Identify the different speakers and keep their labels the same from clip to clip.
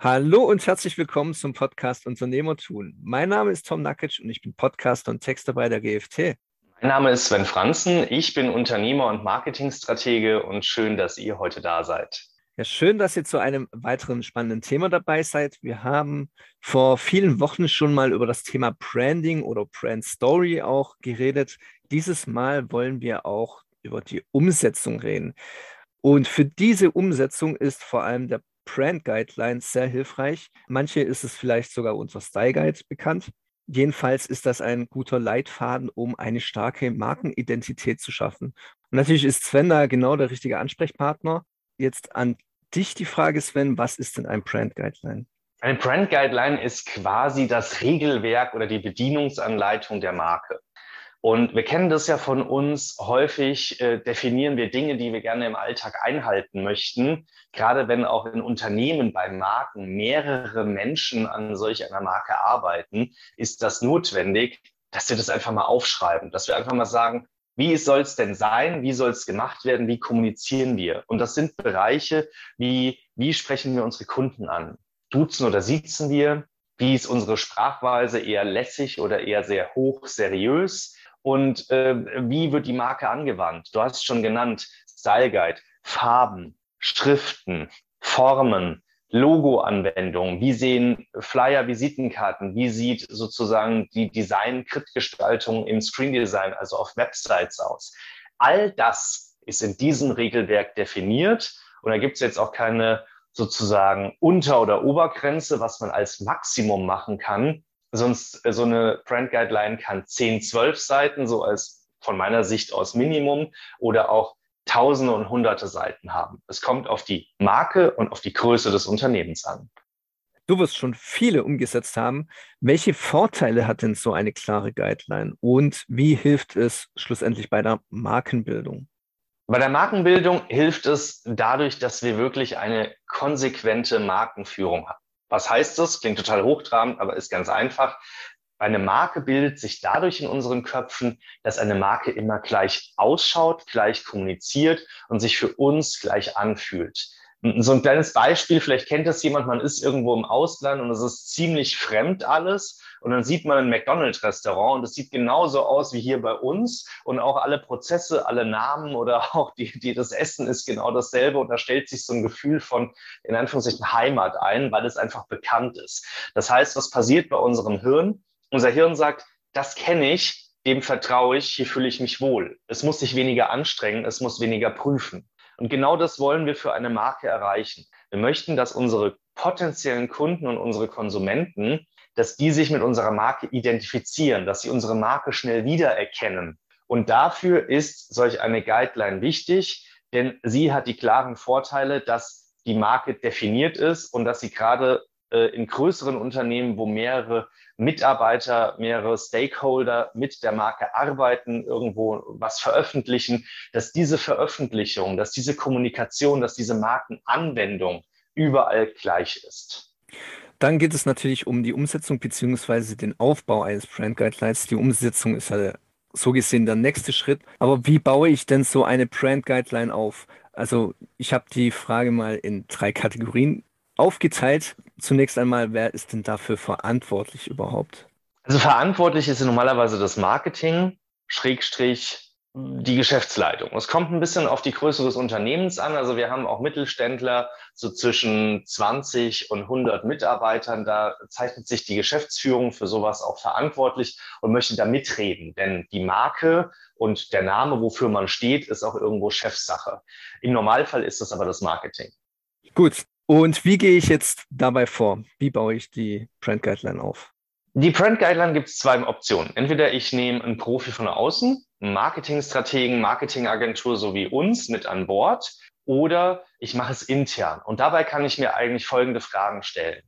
Speaker 1: Hallo und herzlich willkommen zum Podcast Unternehmertun. Mein Name ist Tom Nakic und ich bin Podcaster und Texter bei der GFT.
Speaker 2: Mein Name ist Sven Franzen, ich bin Unternehmer und Marketingstratege und schön, dass ihr heute da seid.
Speaker 1: Ja, schön, dass ihr zu einem weiteren spannenden Thema dabei seid. Wir haben vor vielen Wochen schon mal über das Thema Branding oder Brand Story auch geredet. Dieses Mal wollen wir auch über die Umsetzung reden. Und für diese Umsetzung ist vor allem der Brand Guidelines sehr hilfreich. Manche ist es vielleicht sogar unser Style Guide bekannt. Jedenfalls ist das ein guter Leitfaden, um eine starke Markenidentität zu schaffen. Und natürlich ist Sven da genau der richtige Ansprechpartner. Jetzt an dich die Frage, Sven, was ist denn ein Brand Guideline?
Speaker 2: Ein Brand Guideline ist quasi das Regelwerk oder die Bedienungsanleitung der Marke. Und wir kennen das ja von uns. Häufig äh, definieren wir Dinge, die wir gerne im Alltag einhalten möchten. Gerade wenn auch in Unternehmen bei Marken mehrere Menschen an solch einer Marke arbeiten, ist das notwendig, dass wir das einfach mal aufschreiben, dass wir einfach mal sagen, wie soll es denn sein? Wie soll es gemacht werden? Wie kommunizieren wir? Und das sind Bereiche wie, wie sprechen wir unsere Kunden an? Duzen oder siezen wir? Wie ist unsere Sprachweise eher lässig oder eher sehr hoch seriös? Und äh, wie wird die Marke angewandt? Du hast es schon genannt, Style Guide, Farben, Schriften, Formen, Logo-Anwendungen, wie sehen Flyer, Visitenkarten, wie sieht sozusagen die Design-Krit-Gestaltung im Screen-Design, also auf Websites aus. All das ist in diesem Regelwerk definiert und da gibt es jetzt auch keine sozusagen Unter- oder Obergrenze, was man als Maximum machen kann, sonst äh, so eine Brand Guideline kann 10, 12 Seiten, so als von meiner Sicht aus Minimum oder auch Tausende und Hunderte Seiten haben. Es kommt auf die Marke und auf die Größe des Unternehmens an.
Speaker 1: Du wirst schon viele umgesetzt haben. Welche Vorteile hat denn so eine klare Guideline und wie hilft es schlussendlich bei der Markenbildung?
Speaker 2: Bei der Markenbildung hilft es dadurch, dass wir wirklich eine konsequente Markenführung haben. Was heißt das? Klingt total hochtrabend, aber ist ganz einfach. Eine Marke bildet sich dadurch in unseren Köpfen, dass eine Marke immer gleich ausschaut, gleich kommuniziert und sich für uns gleich anfühlt. So ein kleines Beispiel, vielleicht kennt das jemand, man ist irgendwo im Ausland und es ist ziemlich fremd alles und dann sieht man ein McDonald's-Restaurant und es sieht genauso aus wie hier bei uns und auch alle Prozesse, alle Namen oder auch die, die, das Essen ist genau dasselbe und da stellt sich so ein Gefühl von, in Anführungszeichen, Heimat ein, weil es einfach bekannt ist. Das heißt, was passiert bei unserem Hirn? Unser Hirn sagt, das kenne ich, dem vertraue ich, hier fühle ich mich wohl. Es muss sich weniger anstrengen, es muss weniger prüfen. Und genau das wollen wir für eine Marke erreichen. Wir möchten, dass unsere potenziellen Kunden und unsere Konsumenten, dass die sich mit unserer Marke identifizieren, dass sie unsere Marke schnell wiedererkennen. Und dafür ist solch eine Guideline wichtig, denn sie hat die klaren Vorteile, dass die Marke definiert ist und dass sie gerade äh, in größeren Unternehmen, wo mehrere Mitarbeiter, mehrere Stakeholder mit der Marke arbeiten, irgendwo was veröffentlichen, dass diese Veröffentlichung, dass diese Kommunikation, dass diese Markenanwendung überall gleich ist.
Speaker 1: Dann geht es natürlich um die Umsetzung beziehungsweise den Aufbau eines Brand Guidelines. Die Umsetzung ist ja so gesehen der nächste Schritt. Aber wie baue ich denn so eine Brand Guideline auf? Also ich habe die Frage mal in drei Kategorien aufgeteilt. Zunächst einmal, wer ist denn dafür verantwortlich überhaupt?
Speaker 2: Also verantwortlich ist normalerweise das Marketing, Schrägstrich die Geschäftsleitung. Es kommt ein bisschen auf die Größe des Unternehmens an. Also wir haben auch Mittelständler, so zwischen 20 und 100 Mitarbeitern. Da zeichnet sich die Geschäftsführung für sowas auch verantwortlich und möchte da mitreden. Denn die Marke und der Name, wofür man steht, ist auch irgendwo Chefsache. Im Normalfall ist das aber das Marketing.
Speaker 1: Gut, und wie gehe ich jetzt dabei vor? Wie baue ich die Brand Guideline auf?
Speaker 2: Die Brand Guideline gibt es zwei Optionen. Entweder ich nehme einen Profi von außen, einen Marketingstrategen, Marketingagentur so wie uns mit an Bord, oder ich mache es intern. Und dabei kann ich mir eigentlich folgende Fragen stellen.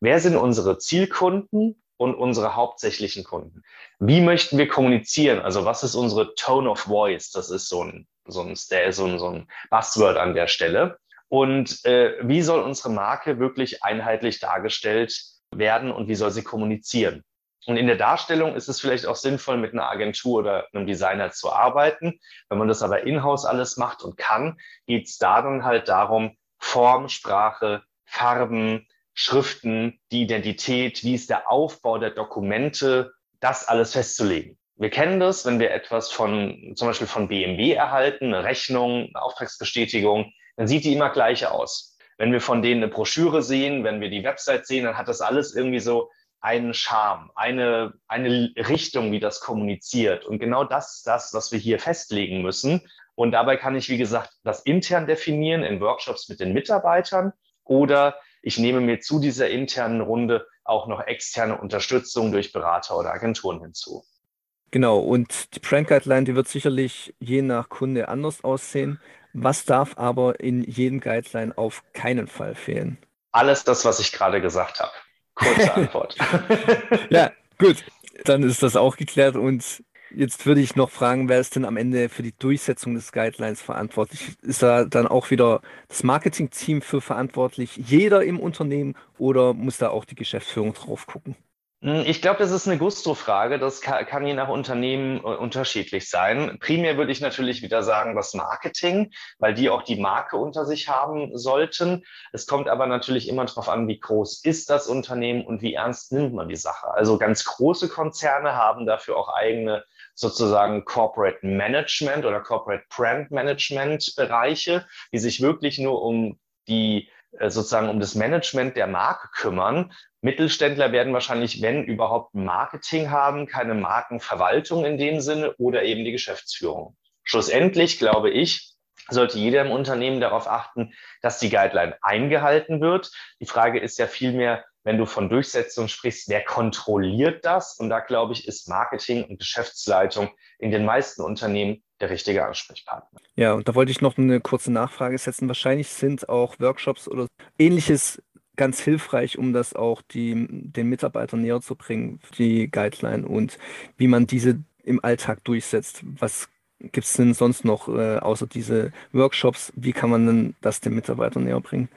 Speaker 2: Wer sind unsere Zielkunden und unsere hauptsächlichen Kunden? Wie möchten wir kommunizieren? Also was ist unsere Tone of Voice? Das ist so ein, so ein, so ein Buzzword an der Stelle. Und äh, wie soll unsere Marke wirklich einheitlich dargestellt werden und wie soll sie kommunizieren? Und in der Darstellung ist es vielleicht auch sinnvoll, mit einer Agentur oder einem Designer zu arbeiten. Wenn man das aber in-house alles macht und kann, geht es da dann halt darum, Form, Sprache, Farben, Schriften, die Identität, wie ist der Aufbau der Dokumente, das alles festzulegen. Wir kennen das, wenn wir etwas von, zum Beispiel von BMW erhalten, eine Rechnung, eine Auftragsbestätigung, dann sieht die immer gleich aus. Wenn wir von denen eine Broschüre sehen, wenn wir die Website sehen, dann hat das alles irgendwie so einen Charme, eine, eine Richtung, wie das kommuniziert. Und genau das ist das, was wir hier festlegen müssen. Und dabei kann ich, wie gesagt, das intern definieren in Workshops mit den Mitarbeitern oder ich nehme mir zu dieser internen Runde auch noch externe Unterstützung durch Berater oder Agenturen hinzu.
Speaker 1: Genau, und die Brand Guideline, die wird sicherlich je nach Kunde anders aussehen. Was darf aber in jedem Guideline auf keinen Fall fehlen?
Speaker 2: Alles das, was ich gerade gesagt habe. Kurze Antwort.
Speaker 1: ja, gut. Dann ist das auch geklärt und Jetzt würde ich noch fragen, wer ist denn am Ende für die Durchsetzung des Guidelines verantwortlich? Ist da dann auch wieder das Marketing-Team für verantwortlich, jeder im Unternehmen oder muss da auch die Geschäftsführung drauf gucken?
Speaker 2: Hm, ich glaube, das ist eine Gusto-Frage. Das kann, je nach Unternehmen äh, unterschiedlich sein. Primär würde ich natürlich wieder sagen, das Marketing, weil die auch die Marke unter sich haben sollten. Es kommt aber natürlich immer darauf an, wie groß ist das Unternehmen und wie ernst nimmt man die Sache. Also ganz große Konzerne haben dafür auch eigene sozusagen Corporate Management oder Corporate Brand Management Bereiche, die sich wirklich nur um die äh, sozusagen um das Management der Marke kümmern. Mittelständler werden wahrscheinlich, wenn überhaupt, Marketing haben, keine Markenverwaltung in dem Sinne oder eben die Geschäftsführung. Schlussendlich glaube ich, sollte jeder im Unternehmen darauf achten, dass die Guideline eingehalten wird. Die Frage ist ja vielmehr, wenn du von Durchsetzung sprichst, wer kontrolliert das? Und da glaube ich, ist Marketing und Geschäftsleitung in den meisten Unternehmen der richtige Ansprechpartner.
Speaker 1: Ja, und da wollte ich noch eine kurze Nachfrage setzen. Wahrscheinlich sind auch Workshops oder ähnliches ganz hilfreich, um das auch die, den Mitarbeitern näher zu bringen, die Guideline und wie man diese im Alltag durchsetzt. Was gibt es denn sonst noch äh, außer diese Workshops? Wie kann man denn das den Mitarbeitern näher bringen?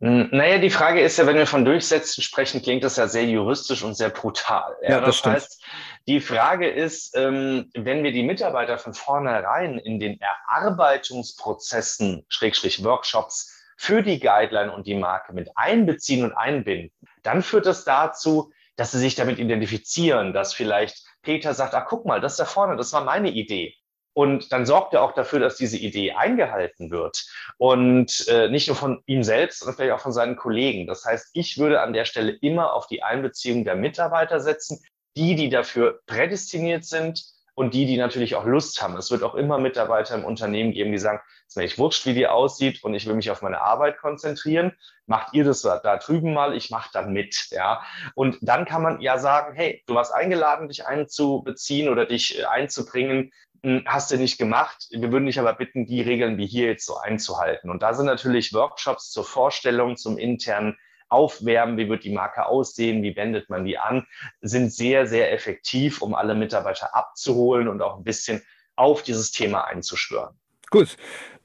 Speaker 2: Hm, naja, die Frage ist ja, wenn wir von Durchsetzen sprechen, klingt das ja sehr juristisch und sehr brutal.
Speaker 1: Ja, ja das, das stimmt. heißt,
Speaker 2: die Frage ist, ähm, wenn wir die Mitarbeiter von vornherein in den Erarbeitungsprozessen, Schrägstrich Workshops für die Guideline und die Marke mit einbeziehen und einbinden, dann führt das dazu, dass sie sich damit identifizieren, dass vielleicht Peter sagt, ah, guck mal, das da vorne, das war meine Idee. Und dann sorgt er auch dafür, dass diese Idee eingehalten wird. Und äh, nicht nur von ihm selbst, sondern vielleicht auch von seinen Kollegen. Das heißt, ich würde an der Stelle immer auf die Einbeziehung der Mitarbeiter setzen, die, die dafür prädestiniert sind und die, die natürlich auch Lust haben. Es wird auch immer Mitarbeiter im Unternehmen geben, die sagen, es ist mir echt wurscht, wie die aussieht und ich will mich auf meine Arbeit konzentrieren. Macht ihr das da drüben mal, ich mache dann mit. Ja? Und dann kann man ja sagen, hey, du warst eingeladen, dich einzubeziehen oder dich äh, einzubringen hm, hast du nicht gemacht. Wir würden dich aber bitten, die Regeln wie hier jetzt so einzuhalten. Und da sind natürlich Workshops zur Vorstellung, zum internen Aufwärmen, wie wird die Marke aussehen, wie wendet man die an, sind sehr, sehr effektiv, um alle Mitarbeiter abzuholen und auch ein bisschen auf dieses Thema einzuschwören.
Speaker 1: Gut,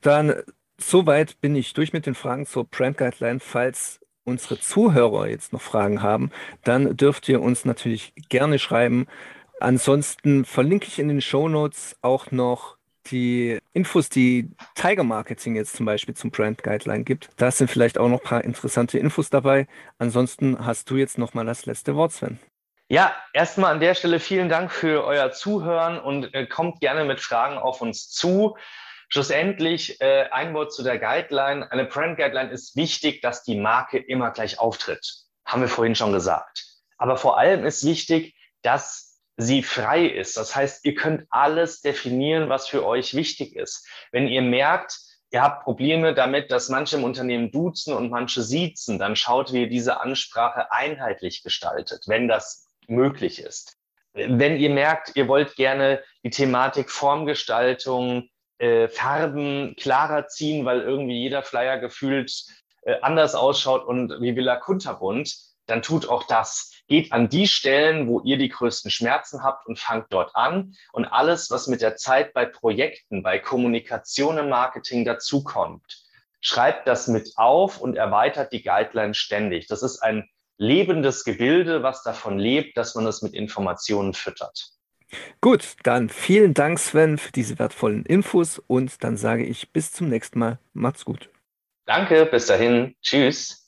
Speaker 1: dann soweit bin ich durch mit den Fragen zur Brand Guideline. Falls unsere Zuhörer jetzt noch Fragen haben, dann dürft ihr uns natürlich gerne schreiben. Ansonsten verlinke ich in den Show Notes auch noch die Infos, die Tiger Marketing jetzt zum Beispiel zum Brand Guideline gibt. Da sind vielleicht auch noch ein paar interessante Infos dabei. Ansonsten hast du jetzt noch mal das letzte Wort, Sven.
Speaker 2: Ja, erstmal an der Stelle vielen Dank für euer Zuhören und äh, kommt gerne mit Fragen auf uns zu. Schlussendlich äh, ein Wort zu der Guideline. Eine Brand Guideline ist wichtig, dass die Marke immer gleich auftritt. Haben wir vorhin schon gesagt. Aber vor allem ist wichtig, dass sie frei ist. Das heißt, ihr könnt alles definieren, was für euch wichtig ist. Wenn ihr merkt, ihr habt Probleme damit, dass manche im Unternehmen duzen und manche siezen, dann schaut, wie ihr diese Ansprache einheitlich gestaltet, wenn das möglich ist. Wenn ihr merkt, ihr wollt gerne die Thematik Formgestaltung, äh, Farben klarer ziehen, weil irgendwie jeder Flyer gefühlt äh, anders ausschaut und wie Villa Kunterbunt, dann tut auch das. Geht an die Stellen, wo ihr die größten Schmerzen habt und fangt dort an. Und alles, was mit der Zeit bei Projekten, bei Kommunikation im Marketing dazukommt, schreibt das mit auf und erweitert die Guideline ständig. Das ist ein lebendes Gebilde, was davon lebt, dass man es mit Informationen füttert.
Speaker 1: Gut, dann vielen Dank, Sven, für diese wertvollen Infos und dann sage ich bis zum nächsten Mal. Macht's gut.
Speaker 2: Danke, bis dahin. Tschüss.